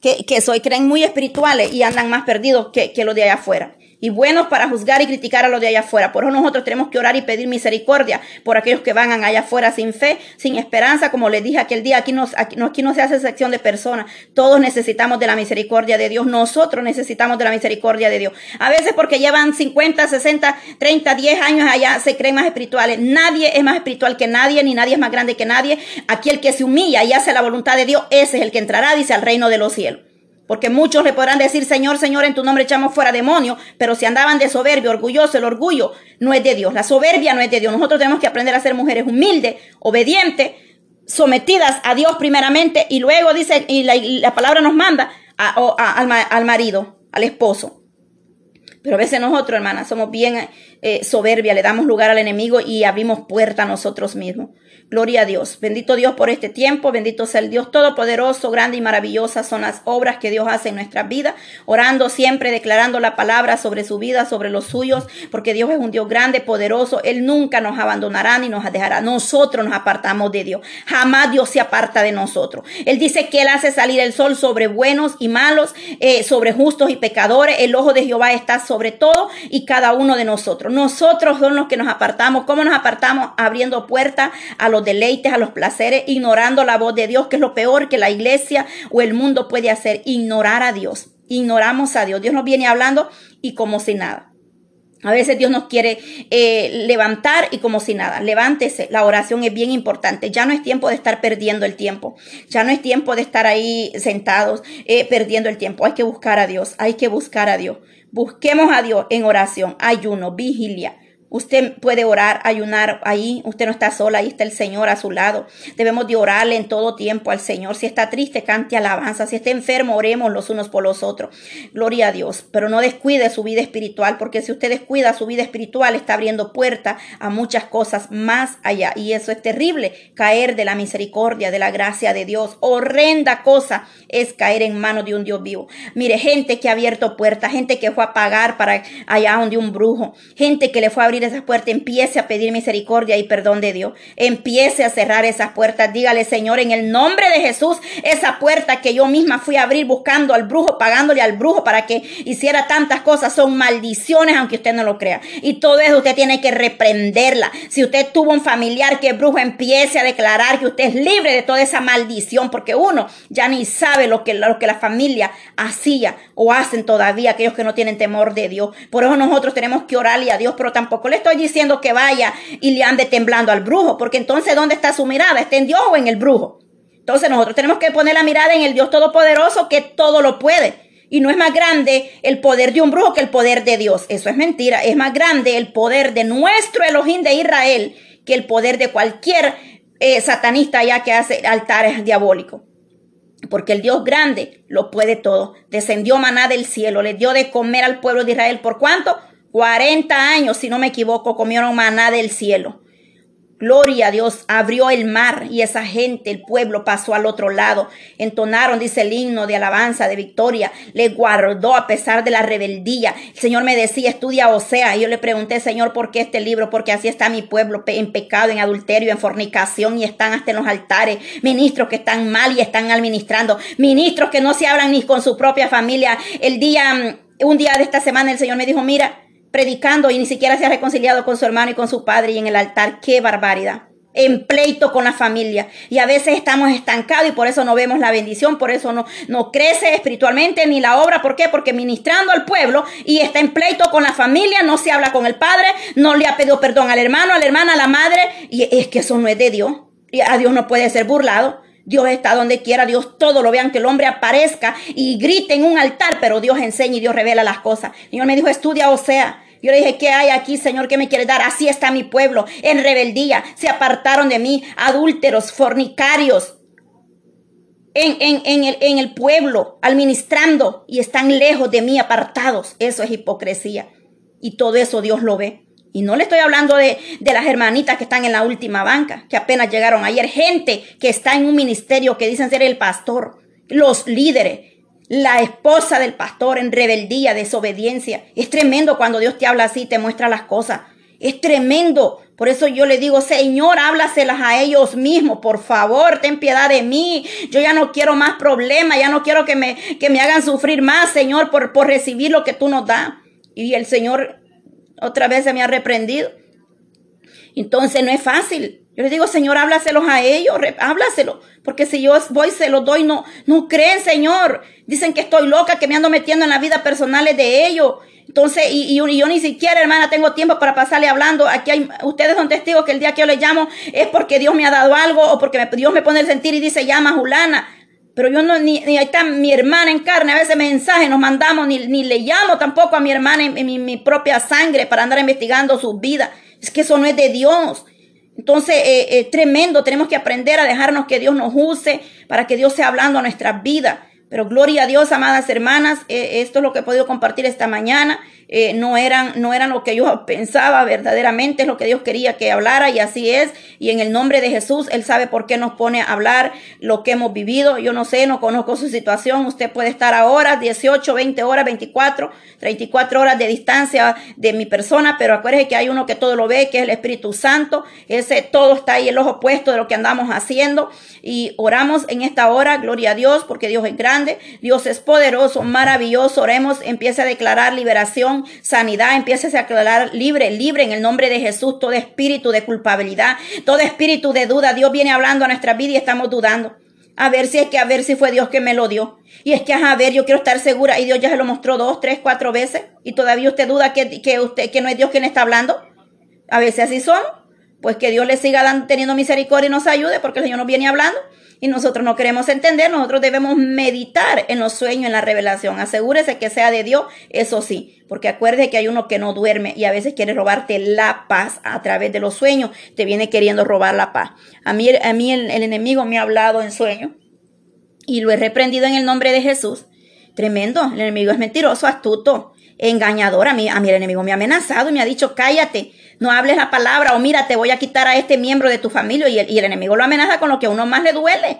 que, que soy, creen muy espirituales y andan más perdidos que, que los de allá afuera y buenos para juzgar y criticar a los de allá afuera. Por eso nosotros tenemos que orar y pedir misericordia por aquellos que van allá afuera sin fe, sin esperanza, como les dije aquel día, aquí, nos, aquí, no, aquí no se hace sección de personas, todos necesitamos de la misericordia de Dios, nosotros necesitamos de la misericordia de Dios. A veces porque llevan 50, 60, 30, 10 años allá, se creen más espirituales. Nadie es más espiritual que nadie, ni nadie es más grande que nadie. Aquí el que se humilla y hace la voluntad de Dios, ese es el que entrará, dice, al reino de los cielos. Porque muchos le podrán decir, Señor, Señor, en tu nombre echamos fuera demonios, pero si andaban de soberbio, orgulloso, el orgullo no es de Dios, la soberbia no es de Dios. Nosotros tenemos que aprender a ser mujeres humildes, obedientes, sometidas a Dios primeramente, y luego dice, y la, palabra nos manda al marido, al esposo. Pero a veces nosotros, hermanas, somos bien eh, soberbia, le damos lugar al enemigo y abrimos puerta a nosotros mismos. Gloria a Dios. Bendito Dios por este tiempo. Bendito sea el Dios Todopoderoso, grande y maravillosa son las obras que Dios hace en nuestra vida. Orando siempre, declarando la palabra sobre su vida, sobre los suyos, porque Dios es un Dios grande, poderoso. Él nunca nos abandonará ni nos dejará. Nosotros nos apartamos de Dios. Jamás Dios se aparta de nosotros. Él dice que Él hace salir el sol sobre buenos y malos, eh, sobre justos y pecadores. El ojo de Jehová está sobre todo y cada uno de nosotros. Nosotros son los que nos apartamos. ¿Cómo nos apartamos? Abriendo puertas a los deleites, a los placeres, ignorando la voz de Dios, que es lo peor que la iglesia o el mundo puede hacer, ignorar a Dios. Ignoramos a Dios. Dios nos viene hablando y como si nada. A veces Dios nos quiere eh, levantar y como si nada. Levántese. La oración es bien importante. Ya no es tiempo de estar perdiendo el tiempo. Ya no es tiempo de estar ahí sentados eh, perdiendo el tiempo. Hay que buscar a Dios. Hay que buscar a Dios. Busquemos a Dios en oración, ayuno, vigilia. Usted puede orar, ayunar ahí. Usted no está sola, ahí está el Señor a su lado. Debemos de orarle en todo tiempo al Señor. Si está triste, cante alabanza. Si está enfermo, oremos los unos por los otros. Gloria a Dios. Pero no descuide su vida espiritual, porque si usted descuida su vida espiritual, está abriendo puerta a muchas cosas más allá. Y eso es terrible, caer de la misericordia, de la gracia de Dios. Horrenda cosa es caer en manos de un Dios vivo. Mire, gente que ha abierto puertas, gente que fue a pagar para allá donde un brujo, gente que le fue a abrir esas puertas, empiece a pedir misericordia y perdón de Dios. Empiece a cerrar esas puertas. Dígale, Señor, en el nombre de Jesús, esa puerta que yo misma fui a abrir buscando al brujo, pagándole al brujo para que hiciera tantas cosas, son maldiciones, aunque usted no lo crea. Y todo eso usted tiene que reprenderla. Si usted tuvo un familiar que es brujo, empiece a declarar que usted es libre de toda esa maldición, porque uno ya ni sabe lo que, lo que la familia hacía o hacen todavía aquellos que no tienen temor de Dios. Por eso nosotros tenemos que orarle a Dios, pero tampoco le estoy diciendo que vaya y le ande temblando al brujo, porque entonces ¿dónde está su mirada? ¿Está en Dios o en el brujo? Entonces nosotros tenemos que poner la mirada en el Dios Todopoderoso que todo lo puede. Y no es más grande el poder de un brujo que el poder de Dios. Eso es mentira. Es más grande el poder de nuestro Elohim de Israel que el poder de cualquier eh, satanista ya que hace altares diabólicos. Porque el Dios grande lo puede todo. Descendió maná del cielo, le dio de comer al pueblo de Israel. ¿Por cuánto? 40 años, si no me equivoco, comieron maná del cielo. Gloria a Dios, abrió el mar y esa gente, el pueblo pasó al otro lado. Entonaron, dice el himno de alabanza, de victoria. Le guardó a pesar de la rebeldía. El Señor me decía, estudia Osea. Y yo le pregunté, Señor, ¿por qué este libro? Porque así está mi pueblo en pecado, en adulterio, en fornicación y están hasta en los altares. Ministros que están mal y están administrando. Ministros que no se hablan ni con su propia familia. El día, un día de esta semana el Señor me dijo, mira, predicando y ni siquiera se ha reconciliado con su hermano y con su padre y en el altar. ¡Qué barbaridad! En pleito con la familia. Y a veces estamos estancados y por eso no vemos la bendición, por eso no, no crece espiritualmente ni la obra. ¿Por qué? Porque ministrando al pueblo y está en pleito con la familia, no se habla con el padre, no le ha pedido perdón al hermano, a la hermana, a la madre. Y es que eso no es de Dios. Y a Dios no puede ser burlado. Dios está donde quiera, Dios todo lo vean, que el hombre aparezca y grite en un altar, pero Dios enseña y Dios revela las cosas. El Señor me dijo, estudia o sea. Yo le dije, ¿qué hay aquí, Señor? ¿Qué me quiere dar? Así está mi pueblo, en rebeldía. Se apartaron de mí, adúlteros, fornicarios, en, en, en, el, en el pueblo, administrando, y están lejos de mí, apartados. Eso es hipocresía. Y todo eso Dios lo ve. Y no le estoy hablando de, de, las hermanitas que están en la última banca, que apenas llegaron ayer. Gente que está en un ministerio que dicen ser el pastor, los líderes, la esposa del pastor en rebeldía, desobediencia. Es tremendo cuando Dios te habla así, te muestra las cosas. Es tremendo. Por eso yo le digo, Señor, háblaselas a ellos mismos, por favor, ten piedad de mí. Yo ya no quiero más problemas, ya no quiero que me, que me hagan sufrir más, Señor, por, por recibir lo que tú nos das. Y el Señor otra vez se me ha reprendido. Entonces no es fácil. Yo les digo, Señor, háblaselos a ellos, háblaselo. Porque si yo voy, se los doy, no, no creen, Señor. Dicen que estoy loca, que me ando metiendo en la vida personales de ellos. Entonces, y, yo ni siquiera, hermana, tengo tiempo para pasarle hablando. Aquí hay, ustedes son testigos que el día que yo le llamo es porque Dios me ha dado algo o porque Dios me pone el sentir y dice, llama Julana. Pero yo no, ni, ahí está mi hermana en carne, a veces mensajes nos mandamos, ni, ni le llamo tampoco a mi hermana en, mi, propia sangre para andar investigando su vida. Es que eso no es de Dios. Entonces, eh, eh, tremendo, tenemos que aprender a dejarnos que Dios nos use para que Dios sea hablando a nuestras vidas. Pero gloria a Dios, amadas hermanas, eh, esto es lo que he podido compartir esta mañana. Eh, no, eran, no eran lo que yo pensaba verdaderamente, es lo que Dios quería que hablara y así es. Y en el nombre de Jesús, Él sabe por qué nos pone a hablar lo que hemos vivido. Yo no sé, no conozco su situación. Usted puede estar a horas, 18, 20 horas, 24, 34 horas de distancia de mi persona, pero acuérdese que hay uno que todo lo ve, que es el Espíritu Santo. Ese todo está ahí, el ojo puesto de lo que andamos haciendo. Y oramos en esta hora, gloria a Dios, porque Dios es grande, Dios es poderoso, maravilloso. Oremos, empiece a declarar liberación sanidad, empieces a aclarar libre, libre en el nombre de Jesús todo espíritu de culpabilidad, todo espíritu de duda. Dios viene hablando a nuestra vida y estamos dudando. A ver si es que a ver si fue Dios que me lo dio. Y es que, a ver, yo quiero estar segura. Y Dios ya se lo mostró dos, tres, cuatro veces. Y todavía usted duda que, que usted, no es Dios quien está hablando. A veces así son. Pues que Dios le siga dando, teniendo misericordia y nos ayude, porque el Señor nos viene hablando y nosotros no queremos entender, nosotros debemos meditar en los sueños, en la revelación. Asegúrese que sea de Dios, eso sí, porque acuerde que hay uno que no duerme y a veces quiere robarte la paz a través de los sueños, te viene queriendo robar la paz. A mí, a mí el, enemigo me ha hablado en sueño y lo he reprendido en el nombre de Jesús. Tremendo, el enemigo es mentiroso, astuto, engañador. A mí, a el enemigo me ha amenazado y me ha dicho, cállate, no hables la palabra o mira, te voy a quitar a este miembro de tu familia y el, enemigo lo amenaza con lo que a uno más le duele.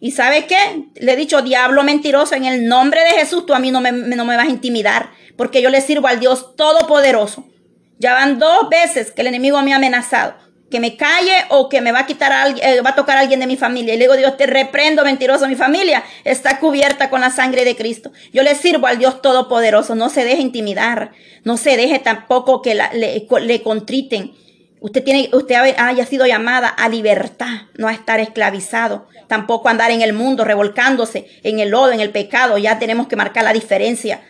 ¿Y sabe qué? Le he dicho, diablo mentiroso, en el nombre de Jesús, tú a mí no me, no me vas a intimidar, porque yo le sirvo al Dios Todopoderoso. Ya van dos veces que el enemigo me ha amenazado que me calle o que me va a quitar a alguien, eh, va a tocar a alguien de mi familia. Y le digo, Dios, te reprendo, mentiroso, mi familia está cubierta con la sangre de Cristo. Yo le sirvo al Dios Todopoderoso, no se deje intimidar, no se deje tampoco que le, contriten. Usted tiene, usted haya sido llamada a libertad, no a estar esclavizado, tampoco a andar en el mundo revolcándose en el lodo, en el pecado. Ya tenemos que marcar la diferencia,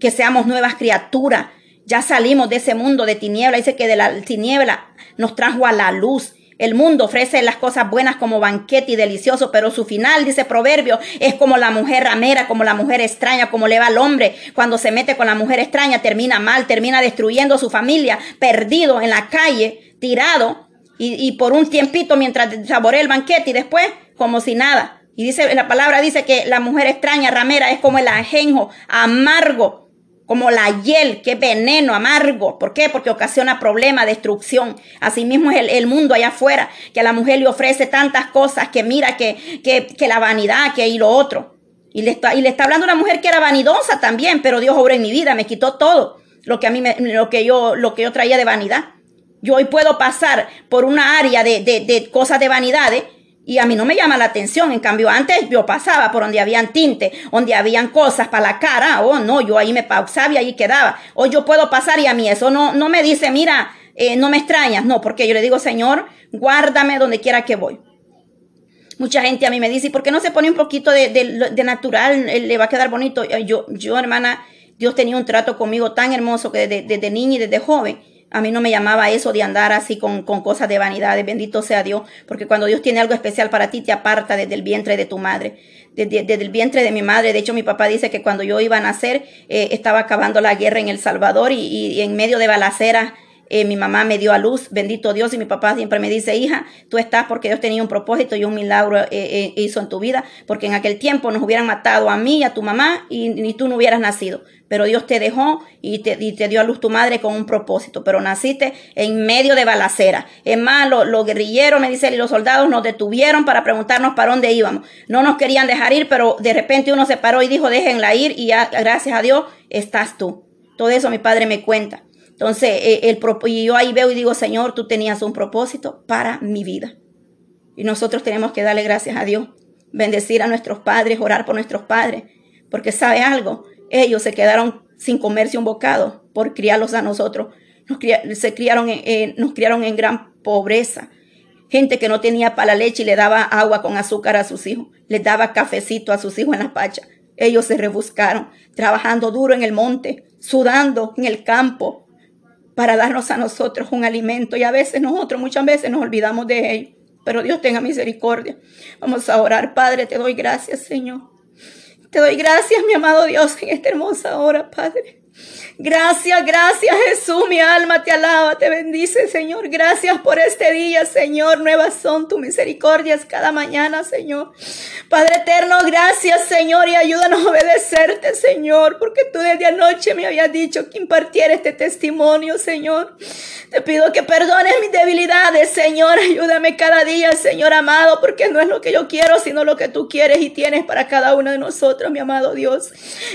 que seamos nuevas criaturas. Ya salimos de ese mundo de tiniebla. Dice que de la tiniebla nos trajo a la luz. El mundo ofrece las cosas buenas como banquete y delicioso, pero su final, dice Proverbio, es como la mujer ramera, como la mujer extraña, como le va al hombre. Cuando se mete con la mujer extraña, termina mal, termina destruyendo su familia, perdido en la calle, tirado, y, por un tiempito mientras saborea el banquete y después como si nada. Y dice, la palabra dice que la mujer extraña, ramera, es como el ajenjo amargo como la hiel, que veneno amargo. ¿Por qué? Porque ocasiona problema, destrucción. Asimismo es el, mundo allá afuera, que a la mujer le ofrece tantas cosas que mira que, que, que la vanidad, que y lo otro. Y le, está, y le está hablando una mujer que era vanidosa también, pero Dios obró en mi vida, me quitó todo lo que a mí me, lo que yo, lo que yo traía de vanidad. Yo hoy puedo pasar por una área de, de, de cosas de vanidades y a mí no me llama la atención. En cambio, antes yo pasaba por donde habían tinte, donde habían cosas para la cara. Oh, no, yo ahí me pausaba y ahí quedaba. Hoy yo puedo pasar y a mí eso no, no me dice, mira, eh, no me extrañas. No, porque yo le digo, Señor, guárdame donde quiera que voy. Mucha gente a mí me dice, ¿y por qué no se pone un poquito de, natural? Eh, le va a quedar bonito. Yo, yo, hermana, Dios tenía un trato conmigo tan hermoso que desde, desde niña y desde joven a mí no me llamaba eso de andar así con, con cosas de vanidad. Bendito sea Dios, porque cuando Dios tiene algo especial para ti, te aparta desde el vientre de tu madre. Desde, el vientre de mi madre. De hecho, mi papá dice que cuando yo iba a nacer, eh, estaba acabando la guerra en El Salvador y, y en medio de balaceras eh, mi mamá me dio a luz, bendito Dios, y mi papá siempre me dice, hija, tú estás porque Dios tenía un propósito y un milagro eh, eh, hizo en tu vida, porque en aquel tiempo nos hubieran matado a mí y a tu mamá y, ni tú no hubieras nacido. Pero Dios te dejó y te, dio a luz tu madre con un propósito, pero naciste en medio de balacera. Es más, los, guerrilleros, me dice, y los soldados nos detuvieron para preguntarnos para dónde íbamos. No nos querían dejar ir, pero de repente uno se paró y dijo, déjenla ir y ya, gracias a Dios, estás tú. Todo eso mi padre me cuenta. Entonces, eh, el, y yo ahí veo y digo, Señor, tú tenías un propósito para mi vida. Y nosotros tenemos que darle gracias a Dios, bendecir a nuestros padres, orar por nuestros padres, porque sabe algo, ellos se quedaron sin comerse un bocado por criarlos a nosotros. Nos, se criaron nos criaron en gran pobreza. Gente que no tenía para la leche y le daba agua con azúcar a sus hijos. Les daba cafecito a sus hijos en la pacha. Ellos se rebuscaron, trabajando duro en el monte, sudando en el campo, para darnos a nosotros un alimento. Y a veces nosotros, muchas veces nos olvidamos de ellos. Pero Dios tenga misericordia. Vamos a orar. Padre, te doy gracias, Señor. Te doy gracias, mi amado Dios, en esta hermosa hora, Padre. Gracias, gracias Jesús, mi alma te alaba, te bendice Señor. Gracias por este día, Señor. Nuevas son tus misericordias cada mañana, Señor. Padre eterno, gracias Señor y ayúdanos a obedecerte, Señor, porque tú desde anoche me habías dicho que impartiera este testimonio, Señor. Te pido que perdones mis debilidades, Señor. Ayúdame cada día, Señor amado, porque no es lo que yo quiero, sino lo que tú quieres y tienes para cada uno de nosotros, mi amado Dios.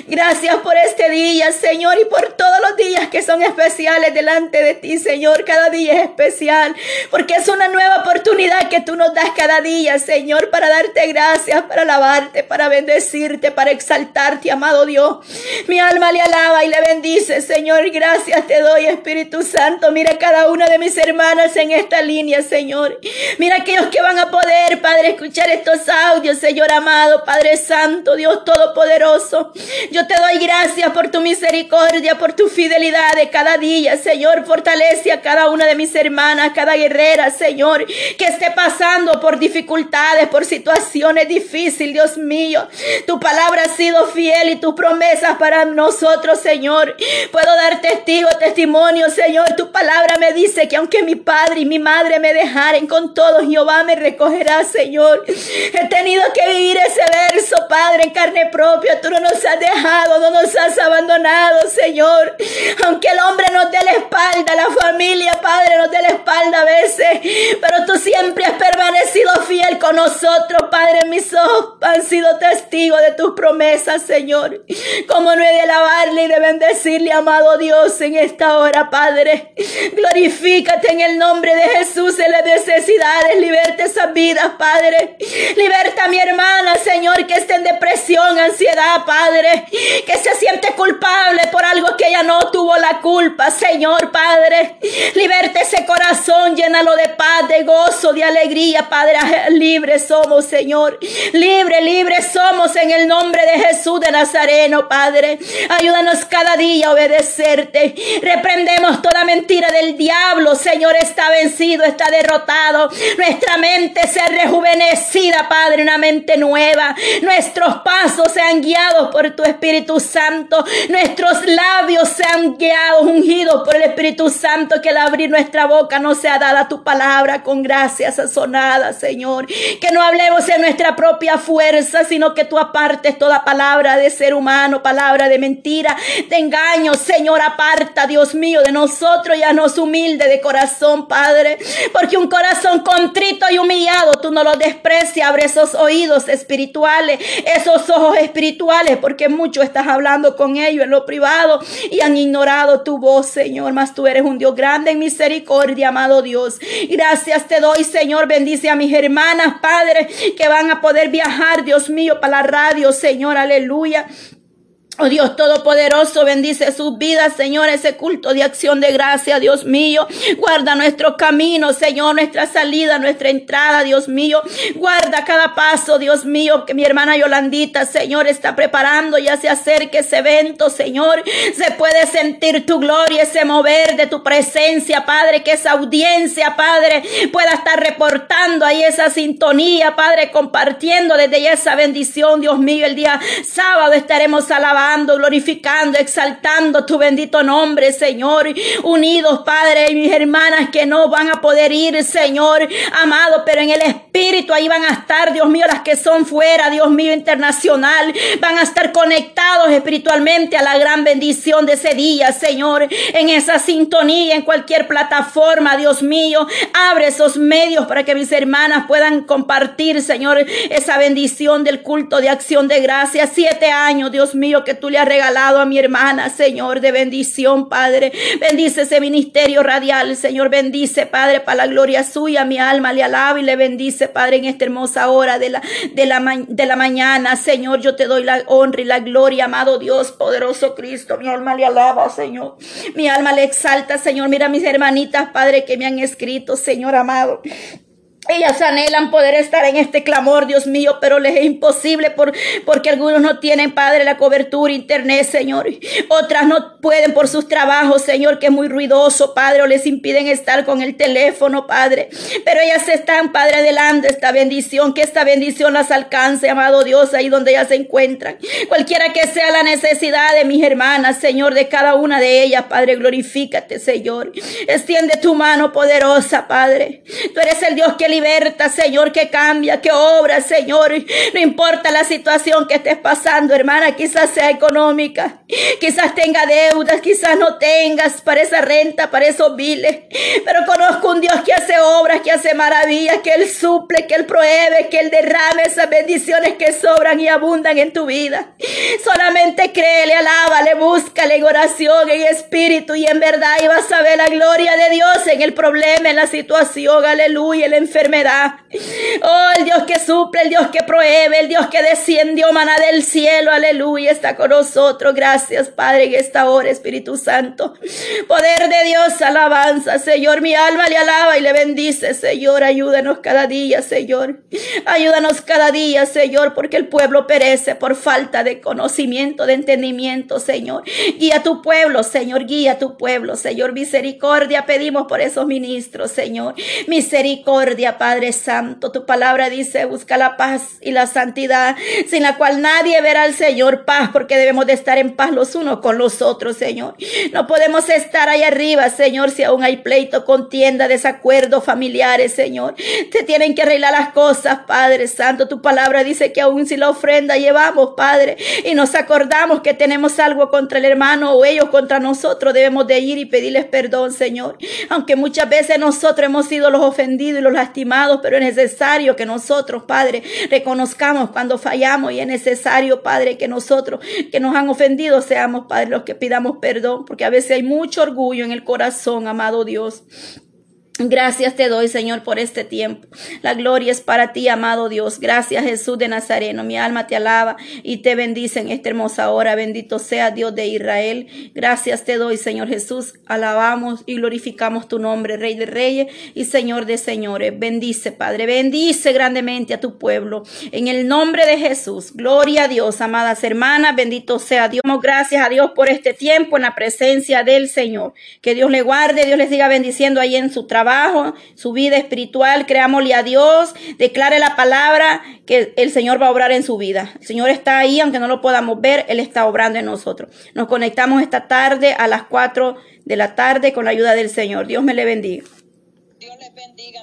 Gracias por este día, Señor, y por todos los días que son especiales delante de ti, Señor. Cada día es especial porque es una nueva oportunidad que tú nos das cada día, Señor, para darte gracias, para alabarte, para bendecirte, para exaltarte, amado Dios. Mi alma le alaba y le bendice, Señor. Gracias te doy, Espíritu Santo. Mira cada una de mis hermanas en esta línea, Señor. Mira aquellos que van a poder, Padre, escuchar estos audios, Señor amado, Padre Santo, Dios Todopoderoso. Yo te doy gracias por tu misericordia, por tu fidelidad de cada día, Señor. Fortalece a cada una de mis hermanas, cada guerrera, Señor, que esté pasando por dificultades, por situaciones difíciles, Dios mío. Tu palabra ha sido fiel y tus promesas para nosotros, Señor. Puedo dar testigo, testimonio, Señor. Tu palabra me dice que aunque mi padre y mi madre me dejaren con todos, Jehová me recogerá, Señor. He tenido que vivir ese verso, Padre, en carne propia. Tú no nos has dejado, no nos has abandonado, Señor. Aunque el hombre nos dé la espalda, la familia, Padre, nos dé la espalda a veces. Pero tú siempre has permanecido fiel con nosotros, Padre. Mis ojos han sido testigos de tus promesas, Señor. Como no he de alabarle y de bendecirle, amado Dios, en esta hora, Padre. Glorifícate en el nombre de Jesús en las necesidades. Liberta esas vidas, Padre. Liberta a mi hermana, Señor, que esté en depresión, ansiedad, Padre. Que se siente culpable por algo que ella no tuvo la culpa, Señor Padre. Liberte ese corazón, llénalo de paz, de gozo, de alegría, Padre. Libres somos, Señor. Libre, libre somos en el nombre de Jesús de Nazareno, Padre. Ayúdanos cada día a obedecerte. Reprendemos toda mentira del diablo, Señor. Está vencido, está derrotado. Nuestra mente se rejuvenecida, Padre, una mente nueva. Nuestros pasos sean guiados por tu Espíritu Santo. Nuestros labios sean guiados, ungidos por el Espíritu Santo, que al abrir nuestra boca no sea dada tu palabra con gracia sazonada, Señor. Que no hablemos en nuestra propia fuerza, sino que tú apartes toda palabra de ser humano, palabra de mentira, de engaño, Señor, aparta, Dios mío, de nosotros y a nos humilde de corazón, Padre. Porque un corazón contrito y humillado, tú no lo desprecias, abre esos oídos espirituales, esos ojos espirituales, porque mucho estás hablando con ellos en lo privado y han ignorado tu voz, Señor. Mas tú eres un Dios grande en misericordia, amado Dios. Gracias te doy, Señor. Bendice a mis hermanas, Padre, que van a poder viajar, Dios mío, para la radio, Señor. Aleluya. Oh Dios Todopoderoso, bendice sus vidas, Señor, ese culto de acción de gracia, Dios mío. Guarda nuestro camino, Señor, nuestra salida, nuestra entrada, Dios mío. Guarda cada paso, Dios mío, que mi hermana Yolandita, Señor, está preparando, ya se acerque ese evento, Señor. Se puede sentir tu gloria, ese mover de tu presencia, Padre, que esa audiencia, Padre, pueda estar reportando ahí esa sintonía, Padre, compartiendo desde ya esa bendición, Dios mío. El día sábado estaremos alabando glorificando, exaltando tu bendito nombre, Señor. Unidos, Padre, y mis hermanas que no van a poder ir, Señor, amado, pero en el Espíritu ahí van a estar, Dios mío, las que son fuera, Dios mío, internacional, van a estar conectados espiritualmente a la gran bendición de ese día, Señor, en esa sintonía, en cualquier plataforma, Dios mío, abre esos medios para que mis hermanas puedan compartir, Señor, esa bendición del culto de acción de gracia. Siete años, Dios mío, que que tú le has regalado a mi hermana, Señor, de bendición, Padre. Bendice ese ministerio radial, Señor, bendice, Padre, para la gloria suya. Mi alma le alaba y le bendice, Padre, en esta hermosa hora de la, de la, de la mañana. Señor, yo te doy la honra y la gloria, amado Dios, poderoso Cristo. Mi alma le alaba, Señor. Mi alma le exalta, Señor. Mira mis hermanitas, Padre, que me han escrito, Señor amado. Ellas anhelan poder estar en este clamor, Dios mío, pero les es imposible por, porque algunos no tienen, Padre, la cobertura internet, Señor. Otras no pueden por sus trabajos, Señor, que es muy ruidoso, Padre, o les impiden estar con el teléfono, Padre. Pero ellas están, Padre, adelante esta bendición, que esta bendición las alcance, amado Dios, ahí donde ellas se encuentran. Cualquiera que sea la necesidad de mis hermanas, Señor, de cada una de ellas, Padre, glorifícate, Señor. Extiende tu mano poderosa, Padre. Tú eres el Dios que liberta, Señor, que cambia, que obra, Señor. No importa la situación que estés pasando, hermana, quizás sea económica, quizás tenga deudas, quizás no tengas para esa renta, para esos biles. Pero conozco un Dios que hace obras, que hace maravillas, que Él suple, que Él prohíbe, que Él derrame esas bendiciones que sobran y abundan en tu vida. Solamente créele, alábale, búscale en oración, en espíritu y en verdad y vas a ver la gloria de Dios en el problema, en la situación, aleluya, en la enfermedad Oh, el Dios que suple, el Dios que prohíbe, el Dios que descendió maná del cielo, aleluya, está con nosotros. Gracias, Padre, en esta hora, Espíritu Santo. Poder de Dios, alabanza, Señor. Mi alma le alaba y le bendice, Señor. Ayúdanos cada día, Señor. Ayúdanos cada día, Señor, porque el pueblo perece por falta de conocimiento, de entendimiento, Señor. Guía tu pueblo, Señor. Guía tu pueblo, Señor. Misericordia pedimos por esos ministros, Señor. Misericordia, Padre Santo. Tu palabra dice, busca la paz y la santidad, sin la cual nadie verá al Señor paz, porque debemos de estar en paz los unos con los otros, Señor. No podemos estar ahí arriba, Señor, si aún hay pleito, contienda, desacuerdos familiares, Señor. Se tienen que arreglar las cosas, Padre Santo. Tu palabra dice que aún si la ofrenda llevamos, Padre, y nos acordamos que tenemos algo contra el hermano o ellos contra nosotros, debemos de ir y pedirles perdón, Señor. Aunque muchas veces nosotros hemos sido los ofendidos y los lastimados pero es necesario que nosotros, Padre, reconozcamos cuando fallamos y es necesario, Padre, que nosotros que nos han ofendido seamos, Padre, los que pidamos perdón, porque a veces hay mucho orgullo en el corazón, amado Dios. Gracias te doy, Señor, por este tiempo. La gloria es para ti, amado Dios. Gracias, Jesús de Nazareno. Mi alma te alaba y te bendice en esta hermosa hora. Bendito sea Dios de Israel. Gracias te doy, Señor Jesús. Alabamos y glorificamos tu nombre, Rey de Reyes y Señor de Señores. Bendice, Padre. Bendice grandemente a tu pueblo. En el nombre de Jesús. Gloria a Dios, amadas hermanas. Bendito sea Dios. Gracias a Dios por este tiempo en la presencia del Señor. Que Dios le guarde. Dios les siga bendiciendo ahí en su trabajo su vida espiritual, creámosle a Dios, declare la palabra que el Señor va a obrar en su vida. El Señor está ahí, aunque no lo podamos ver, Él está obrando en nosotros. Nos conectamos esta tarde a las 4 de la tarde con la ayuda del Señor. Dios me le bendiga. Dios bendiga.